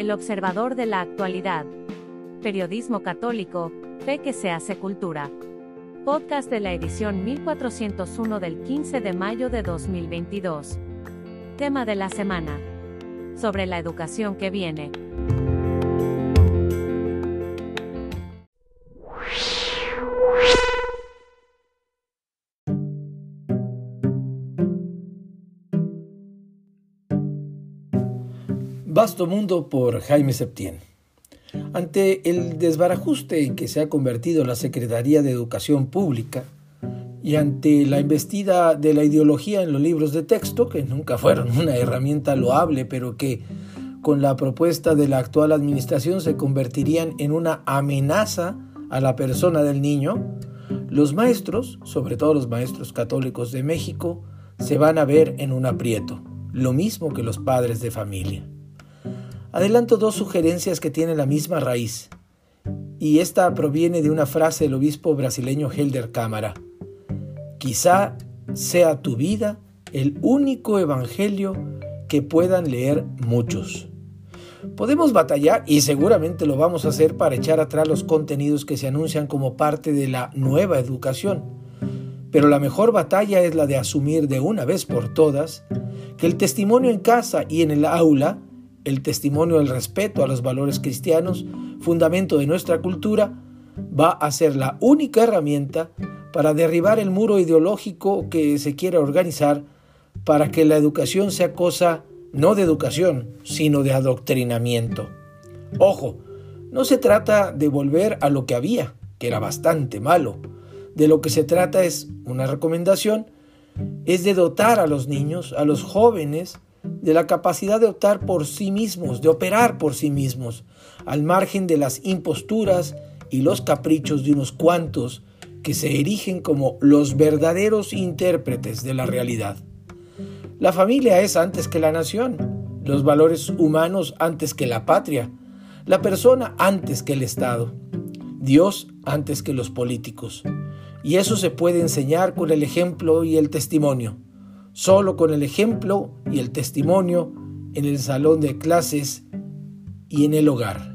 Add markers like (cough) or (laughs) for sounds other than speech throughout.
El observador de la actualidad. Periodismo católico, fe que se hace cultura. Podcast de la edición 1401 del 15 de mayo de 2022. Tema de la semana. Sobre la educación que viene. Vasto Mundo por Jaime Septién. Ante el desbarajuste en que se ha convertido la Secretaría de Educación Pública y ante la embestida de la ideología en los libros de texto, que nunca fueron (laughs) una herramienta loable, pero que con la propuesta de la actual administración se convertirían en una amenaza a la persona del niño, los maestros, sobre todo los maestros católicos de México, se van a ver en un aprieto, lo mismo que los padres de familia. Adelanto dos sugerencias que tienen la misma raíz, y esta proviene de una frase del obispo brasileño Helder Cámara. Quizá sea tu vida el único evangelio que puedan leer muchos. Podemos batallar, y seguramente lo vamos a hacer, para echar atrás los contenidos que se anuncian como parte de la nueva educación. Pero la mejor batalla es la de asumir de una vez por todas que el testimonio en casa y en el aula el testimonio del respeto a los valores cristianos, fundamento de nuestra cultura, va a ser la única herramienta para derribar el muro ideológico que se quiere organizar para que la educación sea cosa no de educación, sino de adoctrinamiento. Ojo, no se trata de volver a lo que había, que era bastante malo. De lo que se trata es una recomendación, es de dotar a los niños, a los jóvenes, de la capacidad de optar por sí mismos, de operar por sí mismos, al margen de las imposturas y los caprichos de unos cuantos que se erigen como los verdaderos intérpretes de la realidad. La familia es antes que la nación, los valores humanos antes que la patria, la persona antes que el Estado, Dios antes que los políticos. Y eso se puede enseñar con el ejemplo y el testimonio solo con el ejemplo y el testimonio en el salón de clases y en el hogar.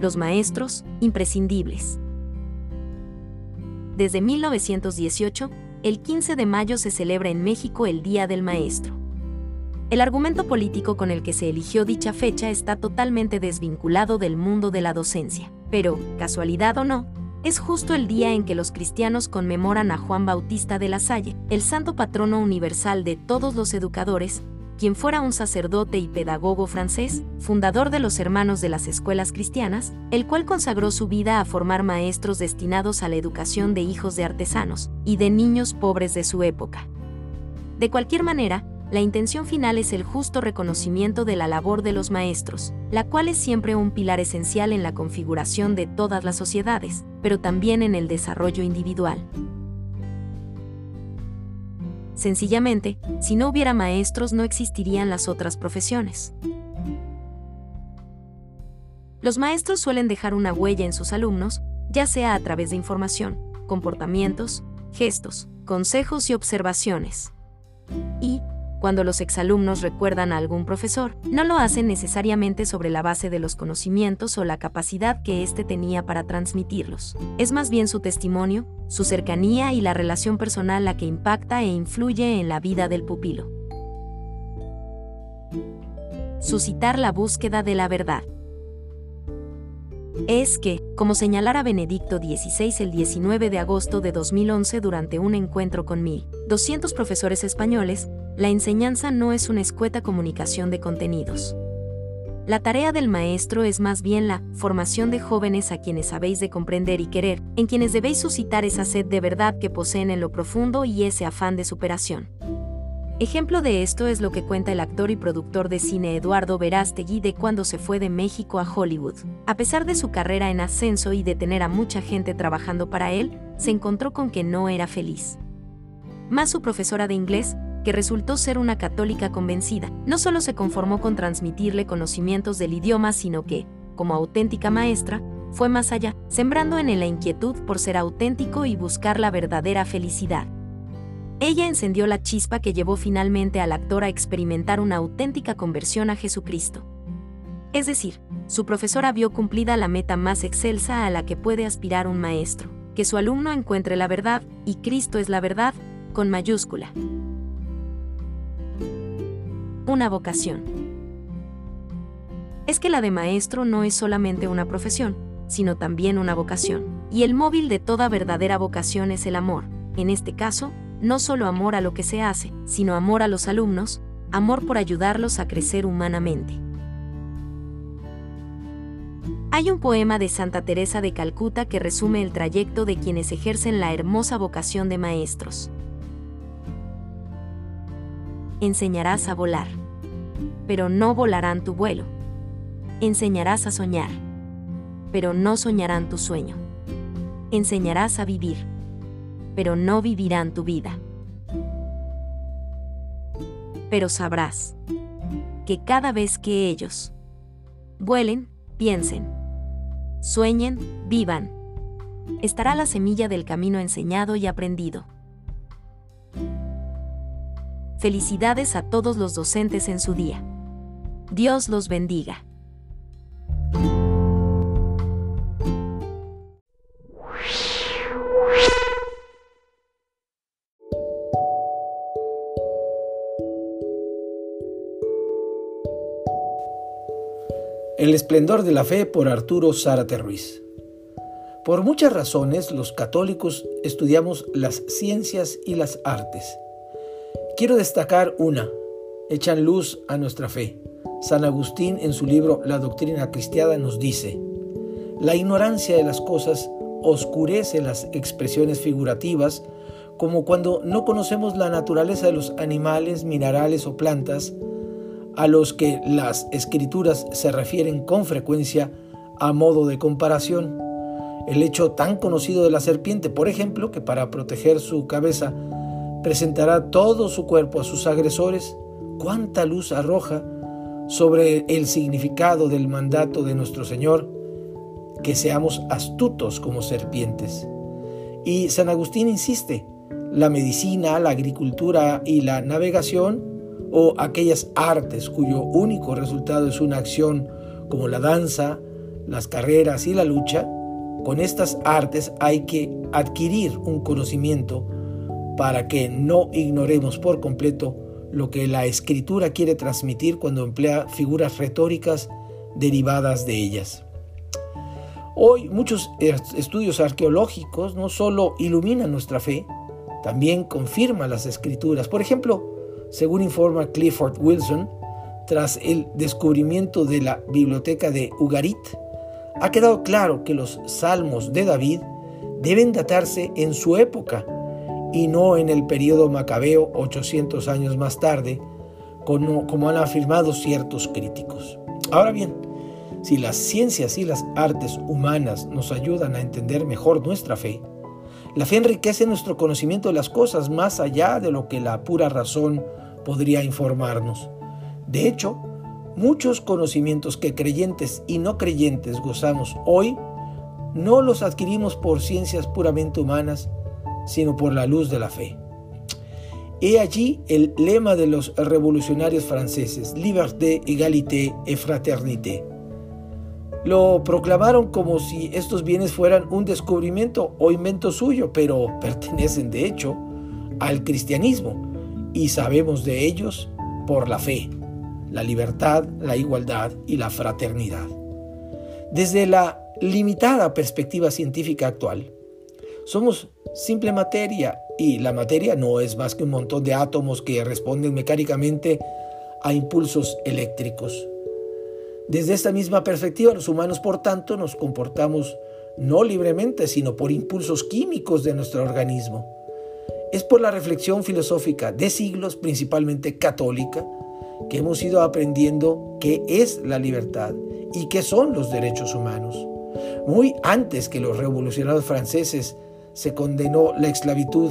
Los maestros imprescindibles. Desde 1918, el 15 de mayo se celebra en México el Día del Maestro. El argumento político con el que se eligió dicha fecha está totalmente desvinculado del mundo de la docencia, pero, casualidad o no, es justo el día en que los cristianos conmemoran a Juan Bautista de la Salle, el santo patrono universal de todos los educadores, quien fuera un sacerdote y pedagogo francés, fundador de los Hermanos de las Escuelas Cristianas, el cual consagró su vida a formar maestros destinados a la educación de hijos de artesanos y de niños pobres de su época. De cualquier manera, la intención final es el justo reconocimiento de la labor de los maestros, la cual es siempre un pilar esencial en la configuración de todas las sociedades, pero también en el desarrollo individual. Sencillamente, si no hubiera maestros no existirían las otras profesiones. Los maestros suelen dejar una huella en sus alumnos, ya sea a través de información, comportamientos, gestos, consejos y observaciones. Y, cuando los exalumnos recuerdan a algún profesor, no lo hacen necesariamente sobre la base de los conocimientos o la capacidad que éste tenía para transmitirlos. Es más bien su testimonio, su cercanía y la relación personal la que impacta e influye en la vida del pupilo. Suscitar la búsqueda de la verdad es que, como señalara Benedicto XVI el 19 de agosto de 2011 durante un encuentro con 1.200 profesores españoles, la enseñanza no es una escueta comunicación de contenidos. La tarea del maestro es más bien la formación de jóvenes a quienes habéis de comprender y querer, en quienes debéis suscitar esa sed de verdad que poseen en lo profundo y ese afán de superación. Ejemplo de esto es lo que cuenta el actor y productor de cine Eduardo Verástegui de cuando se fue de México a Hollywood. A pesar de su carrera en ascenso y de tener a mucha gente trabajando para él, se encontró con que no era feliz. Más su profesora de inglés, que resultó ser una católica convencida, no solo se conformó con transmitirle conocimientos del idioma, sino que, como auténtica maestra, fue más allá, sembrando en él la inquietud por ser auténtico y buscar la verdadera felicidad. Ella encendió la chispa que llevó finalmente al actor a experimentar una auténtica conversión a Jesucristo. Es decir, su profesora vio cumplida la meta más excelsa a la que puede aspirar un maestro, que su alumno encuentre la verdad, y Cristo es la verdad, con mayúscula. Una vocación. Es que la de maestro no es solamente una profesión, sino también una vocación, y el móvil de toda verdadera vocación es el amor, en este caso, no solo amor a lo que se hace, sino amor a los alumnos, amor por ayudarlos a crecer humanamente. Hay un poema de Santa Teresa de Calcuta que resume el trayecto de quienes ejercen la hermosa vocación de maestros. Enseñarás a volar, pero no volarán tu vuelo. Enseñarás a soñar, pero no soñarán tu sueño. Enseñarás a vivir, pero no vivirán tu vida. Pero sabrás que cada vez que ellos vuelen, piensen, sueñen, vivan. Estará la semilla del camino enseñado y aprendido. Felicidades a todos los docentes en su día. Dios los bendiga. El esplendor de la fe por Arturo Zárate Ruiz. Por muchas razones los católicos estudiamos las ciencias y las artes. Quiero destacar una, echan luz a nuestra fe. San Agustín en su libro La doctrina cristiana nos dice, la ignorancia de las cosas oscurece las expresiones figurativas, como cuando no conocemos la naturaleza de los animales, minerales o plantas, a los que las escrituras se refieren con frecuencia a modo de comparación. El hecho tan conocido de la serpiente, por ejemplo, que para proteger su cabeza presentará todo su cuerpo a sus agresores, cuánta luz arroja sobre el significado del mandato de nuestro Señor, que seamos astutos como serpientes. Y San Agustín insiste, la medicina, la agricultura y la navegación o aquellas artes cuyo único resultado es una acción como la danza, las carreras y la lucha, con estas artes hay que adquirir un conocimiento para que no ignoremos por completo lo que la escritura quiere transmitir cuando emplea figuras retóricas derivadas de ellas. Hoy muchos estudios arqueológicos no solo iluminan nuestra fe, también confirman las escrituras. Por ejemplo, según informa Clifford Wilson, tras el descubrimiento de la biblioteca de Ugarit, ha quedado claro que los salmos de David deben datarse en su época y no en el periodo macabeo 800 años más tarde, como, como han afirmado ciertos críticos. Ahora bien, si las ciencias y las artes humanas nos ayudan a entender mejor nuestra fe, la fe enriquece nuestro conocimiento de las cosas más allá de lo que la pura razón podría informarnos. De hecho, muchos conocimientos que creyentes y no creyentes gozamos hoy no los adquirimos por ciencias puramente humanas, sino por la luz de la fe. He allí el lema de los revolucionarios franceses, liberté, égalité et fraternité. Lo proclamaron como si estos bienes fueran un descubrimiento o invento suyo, pero pertenecen de hecho al cristianismo y sabemos de ellos por la fe, la libertad, la igualdad y la fraternidad. Desde la limitada perspectiva científica actual, somos simple materia y la materia no es más que un montón de átomos que responden mecánicamente a impulsos eléctricos. Desde esta misma perspectiva, los humanos, por tanto, nos comportamos no libremente, sino por impulsos químicos de nuestro organismo. Es por la reflexión filosófica de siglos, principalmente católica, que hemos ido aprendiendo qué es la libertad y qué son los derechos humanos. Muy antes que los revolucionarios franceses se condenó la esclavitud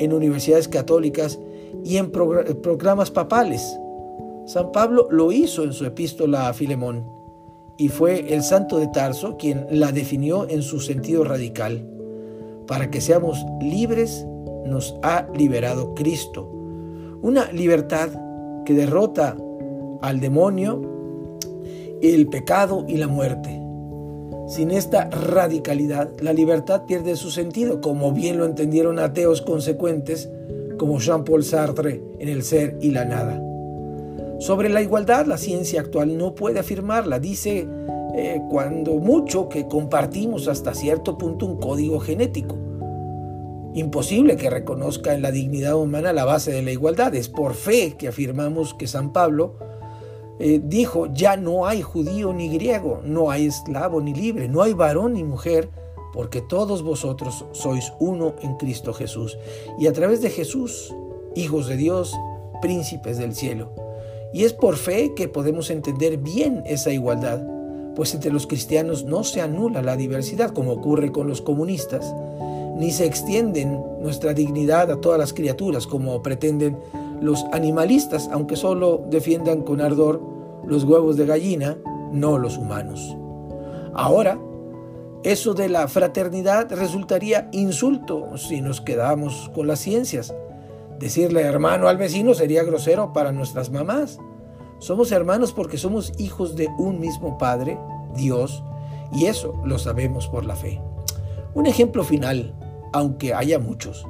en universidades católicas y en programas papales. San Pablo lo hizo en su epístola a Filemón y fue el santo de Tarso quien la definió en su sentido radical. Para que seamos libres nos ha liberado Cristo. Una libertad que derrota al demonio, el pecado y la muerte. Sin esta radicalidad, la libertad pierde su sentido, como bien lo entendieron ateos consecuentes como Jean-Paul Sartre en El ser y la nada. Sobre la igualdad, la ciencia actual no puede afirmarla. Dice eh, cuando mucho que compartimos hasta cierto punto un código genético. Imposible que reconozca en la dignidad humana la base de la igualdad. Es por fe que afirmamos que San Pablo eh, dijo, ya no hay judío ni griego, no hay esclavo ni libre, no hay varón ni mujer, porque todos vosotros sois uno en Cristo Jesús. Y a través de Jesús, hijos de Dios, príncipes del cielo. Y es por fe que podemos entender bien esa igualdad, pues entre los cristianos no se anula la diversidad como ocurre con los comunistas, ni se extienden nuestra dignidad a todas las criaturas como pretenden los animalistas, aunque solo defiendan con ardor los huevos de gallina, no los humanos. Ahora, eso de la fraternidad resultaría insulto si nos quedamos con las ciencias. Decirle hermano al vecino sería grosero para nuestras mamás. Somos hermanos porque somos hijos de un mismo Padre, Dios, y eso lo sabemos por la fe. Un ejemplo final, aunque haya muchos.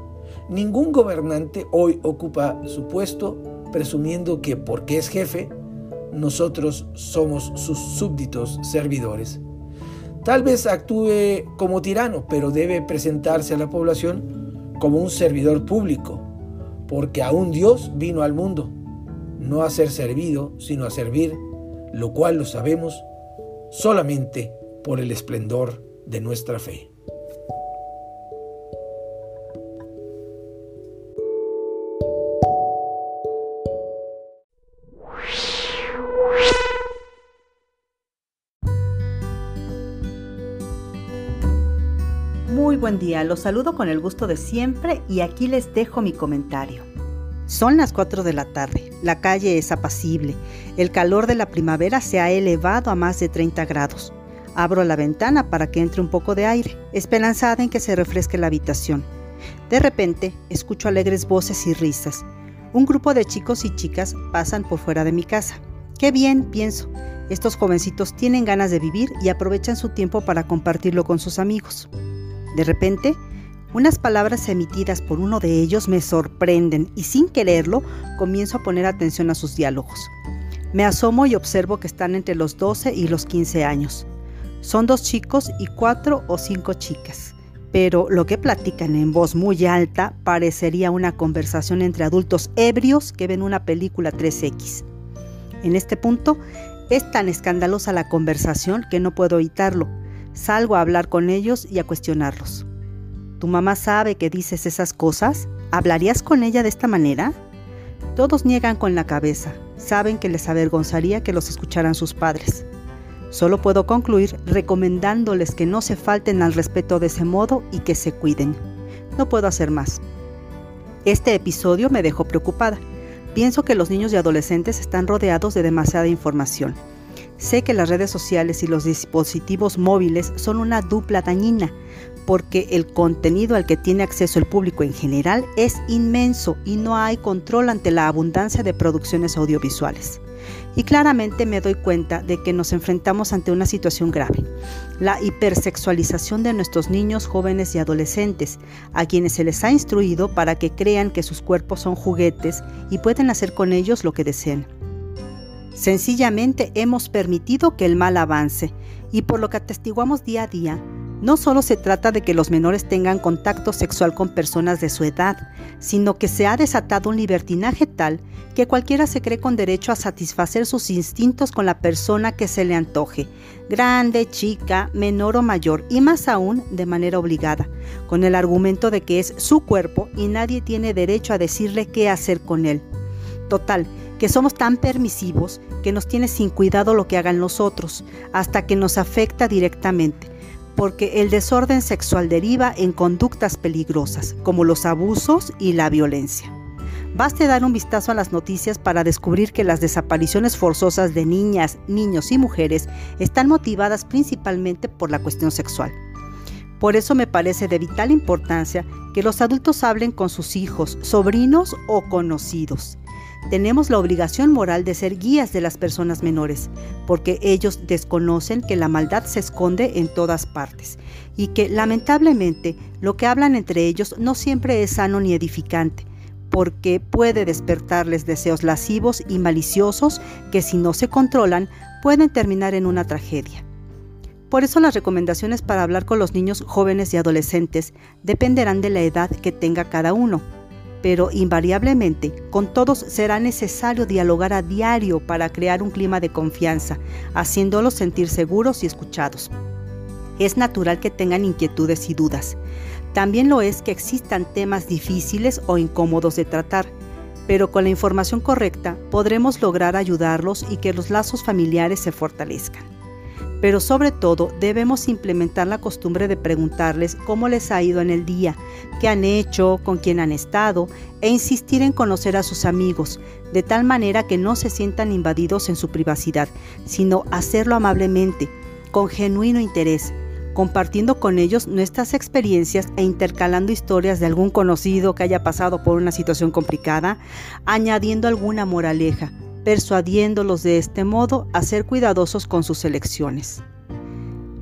Ningún gobernante hoy ocupa su puesto presumiendo que porque es jefe, nosotros somos sus súbditos servidores. Tal vez actúe como tirano, pero debe presentarse a la población como un servidor público, porque aún Dios vino al mundo, no a ser servido, sino a servir, lo cual lo sabemos solamente por el esplendor de nuestra fe. Buen día, los saludo con el gusto de siempre y aquí les dejo mi comentario. Son las 4 de la tarde, la calle es apacible, el calor de la primavera se ha elevado a más de 30 grados. Abro la ventana para que entre un poco de aire, esperanzada en que se refresque la habitación. De repente, escucho alegres voces y risas. Un grupo de chicos y chicas pasan por fuera de mi casa. Qué bien, pienso. Estos jovencitos tienen ganas de vivir y aprovechan su tiempo para compartirlo con sus amigos. De repente, unas palabras emitidas por uno de ellos me sorprenden y sin quererlo comienzo a poner atención a sus diálogos. Me asomo y observo que están entre los 12 y los 15 años. Son dos chicos y cuatro o cinco chicas, pero lo que platican en voz muy alta parecería una conversación entre adultos ebrios que ven una película 3X. En este punto, es tan escandalosa la conversación que no puedo evitarlo Salgo a hablar con ellos y a cuestionarlos. ¿Tu mamá sabe que dices esas cosas? ¿Hablarías con ella de esta manera? Todos niegan con la cabeza, saben que les avergonzaría que los escucharan sus padres. Solo puedo concluir recomendándoles que no se falten al respeto de ese modo y que se cuiden. No puedo hacer más. Este episodio me dejó preocupada. Pienso que los niños y adolescentes están rodeados de demasiada información Sé que las redes sociales y los dispositivos móviles son una dupla dañina, porque el contenido al que tiene acceso el público en general es inmenso y no hay control ante la abundancia de producciones audiovisuales. Y claramente me doy cuenta de que nos enfrentamos ante una situación grave, la hipersexualización de nuestros niños, jóvenes y adolescentes, a quienes se les ha instruido para que crean que sus cuerpos son juguetes y pueden hacer con ellos lo que deseen. Sencillamente hemos permitido que el mal avance y por lo que atestiguamos día a día, no solo se trata de que los menores tengan contacto sexual con personas de su edad, sino que se ha desatado un libertinaje tal que cualquiera se cree con derecho a satisfacer sus instintos con la persona que se le antoje, grande, chica, menor o mayor, y más aún de manera obligada, con el argumento de que es su cuerpo y nadie tiene derecho a decirle qué hacer con él. Total, que somos tan permisivos que nos tiene sin cuidado lo que hagan los otros, hasta que nos afecta directamente, porque el desorden sexual deriva en conductas peligrosas, como los abusos y la violencia. Baste dar un vistazo a las noticias para descubrir que las desapariciones forzosas de niñas, niños y mujeres están motivadas principalmente por la cuestión sexual. Por eso me parece de vital importancia que los adultos hablen con sus hijos, sobrinos o conocidos. Tenemos la obligación moral de ser guías de las personas menores, porque ellos desconocen que la maldad se esconde en todas partes y que lamentablemente lo que hablan entre ellos no siempre es sano ni edificante porque puede despertarles deseos lascivos y maliciosos que si no se controlan pueden terminar en una tragedia. Por eso las recomendaciones para hablar con los niños jóvenes y adolescentes dependerán de la edad que tenga cada uno, pero invariablemente con todos será necesario dialogar a diario para crear un clima de confianza, haciéndolos sentir seguros y escuchados. Es natural que tengan inquietudes y dudas, también lo es que existan temas difíciles o incómodos de tratar, pero con la información correcta podremos lograr ayudarlos y que los lazos familiares se fortalezcan. Pero sobre todo debemos implementar la costumbre de preguntarles cómo les ha ido en el día, qué han hecho, con quién han estado e insistir en conocer a sus amigos, de tal manera que no se sientan invadidos en su privacidad, sino hacerlo amablemente, con genuino interés, compartiendo con ellos nuestras experiencias e intercalando historias de algún conocido que haya pasado por una situación complicada, añadiendo alguna moraleja, persuadiéndolos de este modo a ser cuidadosos con sus elecciones.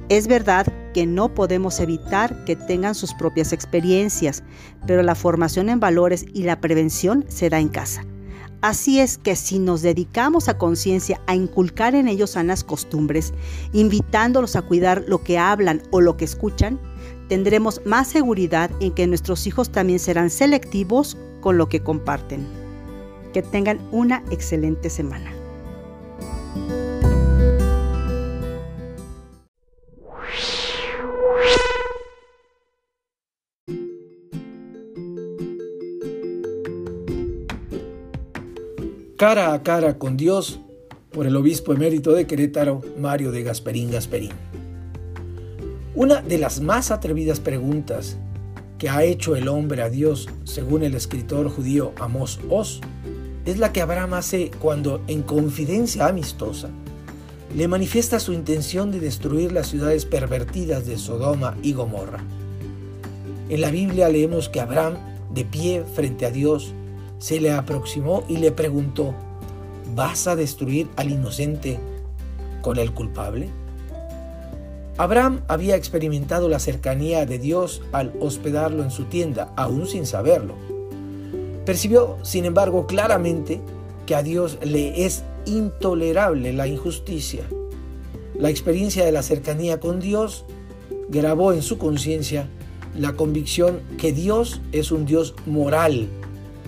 Es verdad que no podemos evitar que tengan sus propias experiencias, pero la formación en valores y la prevención se da en casa. Así es que si nos dedicamos a conciencia a inculcar en ellos sanas costumbres, invitándolos a cuidar lo que hablan o lo que escuchan, tendremos más seguridad en que nuestros hijos también serán selectivos con lo que comparten. Que tengan una excelente semana. Cara a cara con Dios por el obispo emérito de Querétaro, Mario de Gasperín Gasperín. Una de las más atrevidas preguntas que ha hecho el hombre a Dios, según el escritor judío Amos Oz, es la que Abraham hace cuando, en confidencia amistosa, le manifiesta su intención de destruir las ciudades pervertidas de Sodoma y Gomorra. En la Biblia leemos que Abraham, de pie frente a Dios, se le aproximó y le preguntó, ¿vas a destruir al inocente con el culpable? Abraham había experimentado la cercanía de Dios al hospedarlo en su tienda, aún sin saberlo. Percibió, sin embargo, claramente que a Dios le es intolerable la injusticia. La experiencia de la cercanía con Dios grabó en su conciencia la convicción que Dios es un Dios moral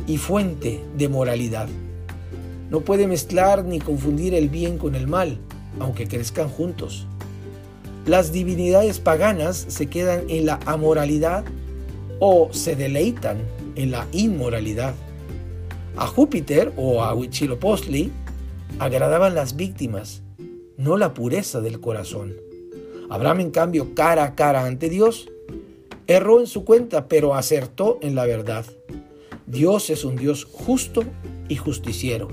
y fuente de moralidad. No puede mezclar ni confundir el bien con el mal, aunque crezcan juntos. Las divinidades paganas se quedan en la amoralidad o se deleitan en la inmoralidad. A Júpiter o a Huitzilopochtli agradaban las víctimas, no la pureza del corazón. Abraham, en cambio, cara a cara ante Dios, erró en su cuenta, pero acertó en la verdad. Dios es un Dios justo y justiciero.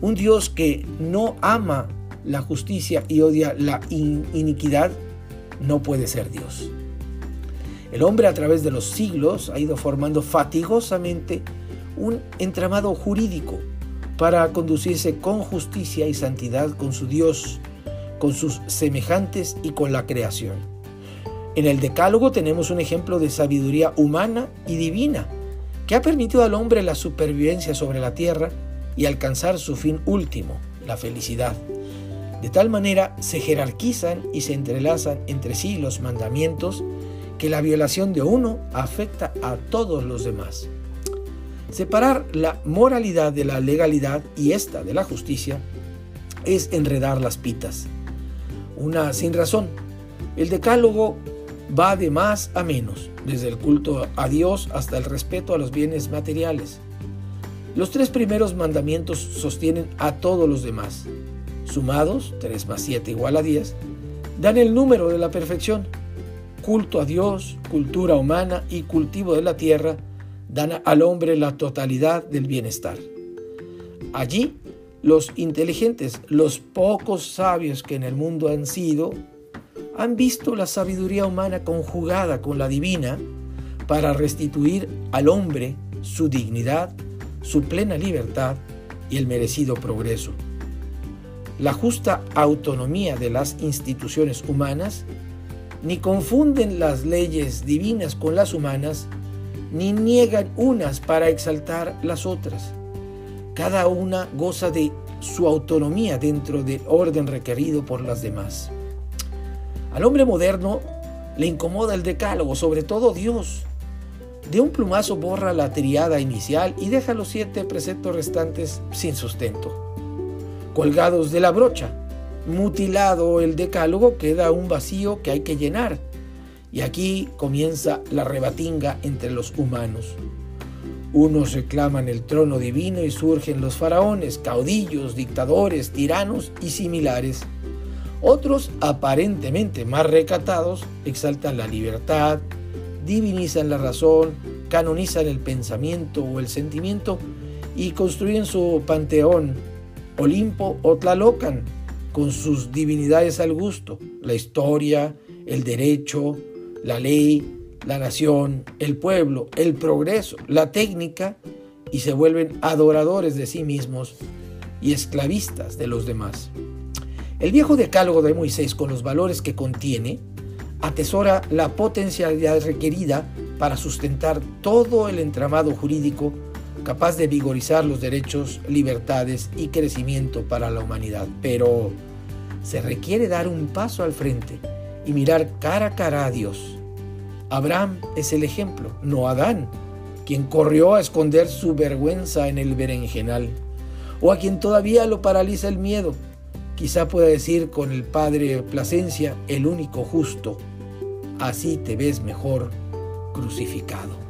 Un Dios que no ama la justicia y odia la iniquidad, no puede ser Dios. El hombre a través de los siglos ha ido formando fatigosamente un entramado jurídico para conducirse con justicia y santidad con su Dios, con sus semejantes y con la creación. En el Decálogo tenemos un ejemplo de sabiduría humana y divina que ha permitido al hombre la supervivencia sobre la tierra y alcanzar su fin último, la felicidad. De tal manera se jerarquizan y se entrelazan entre sí los mandamientos que la violación de uno afecta a todos los demás. Separar la moralidad de la legalidad y esta de la justicia es enredar las pitas. Una sin razón. El decálogo va de más a menos, desde el culto a Dios hasta el respeto a los bienes materiales. Los tres primeros mandamientos sostienen a todos los demás. Sumados, 3 más 7 igual a 10, dan el número de la perfección. Culto a Dios, cultura humana y cultivo de la tierra dan al hombre la totalidad del bienestar. Allí, los inteligentes, los pocos sabios que en el mundo han sido, han visto la sabiduría humana conjugada con la divina para restituir al hombre su dignidad, su plena libertad y el merecido progreso. La justa autonomía de las instituciones humanas ni confunden las leyes divinas con las humanas, ni niegan unas para exaltar las otras. Cada una goza de su autonomía dentro del orden requerido por las demás. Al hombre moderno le incomoda el decálogo, sobre todo Dios. De un plumazo borra la triada inicial y deja los siete preceptos restantes sin sustento. Colgados de la brocha, mutilado el decálogo, queda un vacío que hay que llenar. Y aquí comienza la rebatinga entre los humanos. Unos reclaman el trono divino y surgen los faraones, caudillos, dictadores, tiranos y similares. Otros, aparentemente más recatados, exaltan la libertad, divinizan la razón, canonizan el pensamiento o el sentimiento y construyen su panteón, Olimpo o Tlalocan, con sus divinidades al gusto, la historia, el derecho, la ley, la nación, el pueblo, el progreso, la técnica, y se vuelven adoradores de sí mismos y esclavistas de los demás. El viejo decálogo de Moisés, con los valores que contiene, atesora la potencialidad requerida para sustentar todo el entramado jurídico capaz de vigorizar los derechos, libertades y crecimiento para la humanidad. Pero se requiere dar un paso al frente y mirar cara a cara a Dios. Abraham es el ejemplo, no Adán, quien corrió a esconder su vergüenza en el berenjenal, o a quien todavía lo paraliza el miedo. Quizá pueda decir con el padre Plasencia, el único justo, así te ves mejor crucificado.